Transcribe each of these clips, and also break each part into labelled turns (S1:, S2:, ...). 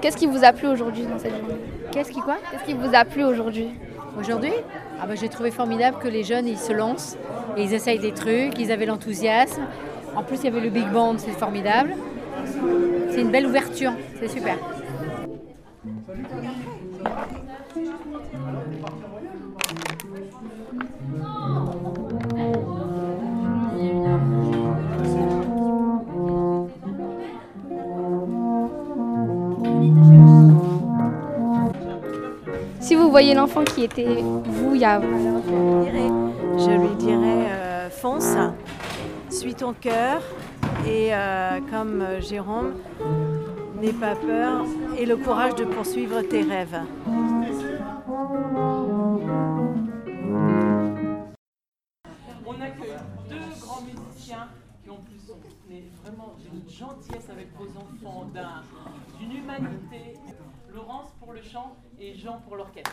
S1: Qu'est-ce qui vous a plu aujourd'hui dans cette journée
S2: Qu'est-ce qui quoi
S1: Qu'est-ce qui vous a plu aujourd'hui
S2: Aujourd'hui ah bah, J'ai trouvé formidable que les jeunes ils se lancent et ils essayent des trucs, ils avaient l'enthousiasme. En plus il y avait le big band, c'est formidable. C'est une belle ouverture, c'est super.
S1: Vous voyez l'enfant qui était vous il y a...
S3: Je lui dirais euh, fonce, suis ton cœur et euh, comme euh, Jérôme, n'aie pas peur et le courage de poursuivre tes rêves.
S4: On accueille deux grands musiciens qui en plus sont vraiment d'une gentillesse avec vos enfants, d'une humanité. Le chant et Jean pour l'orchestre.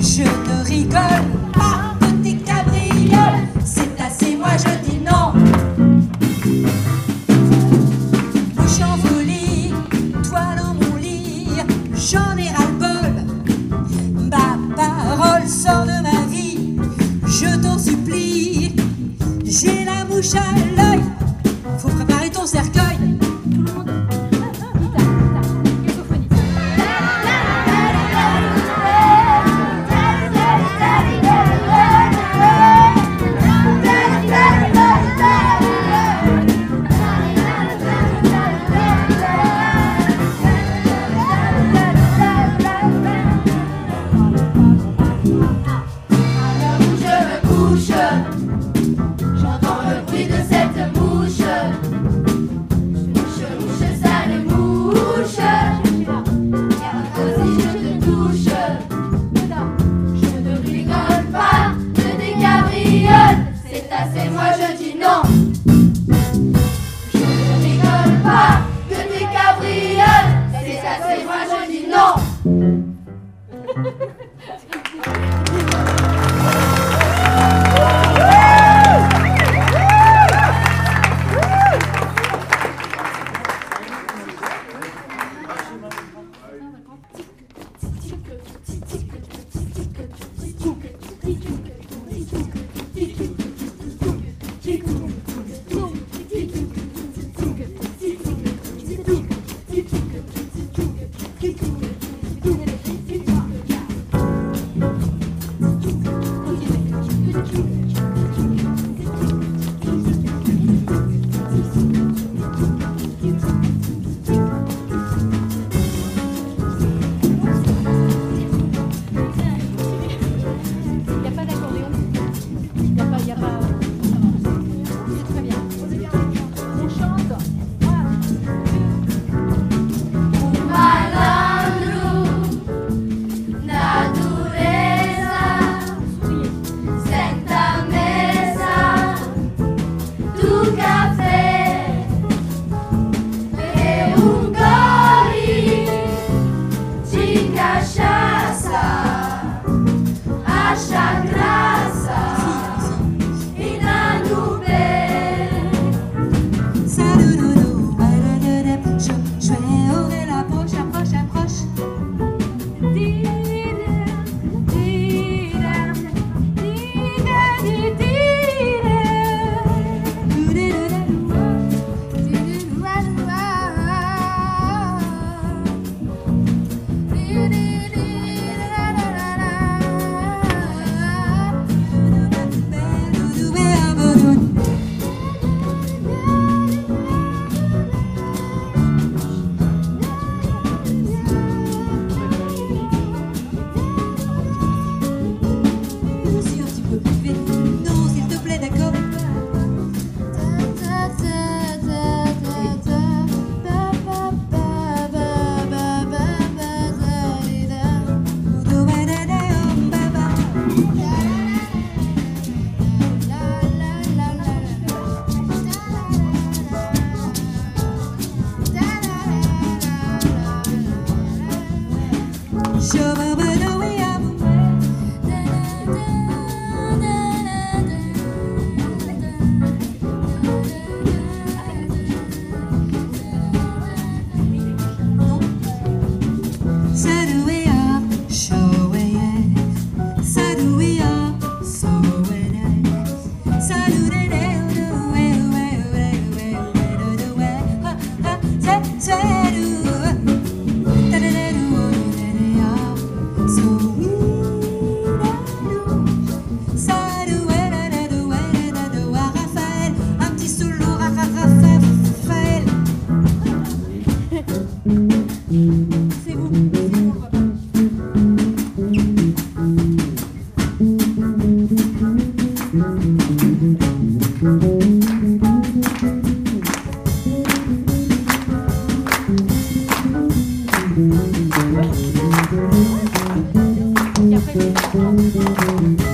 S5: Je
S4: ne rigole. Pas
S1: Hãy subscribe cho kênh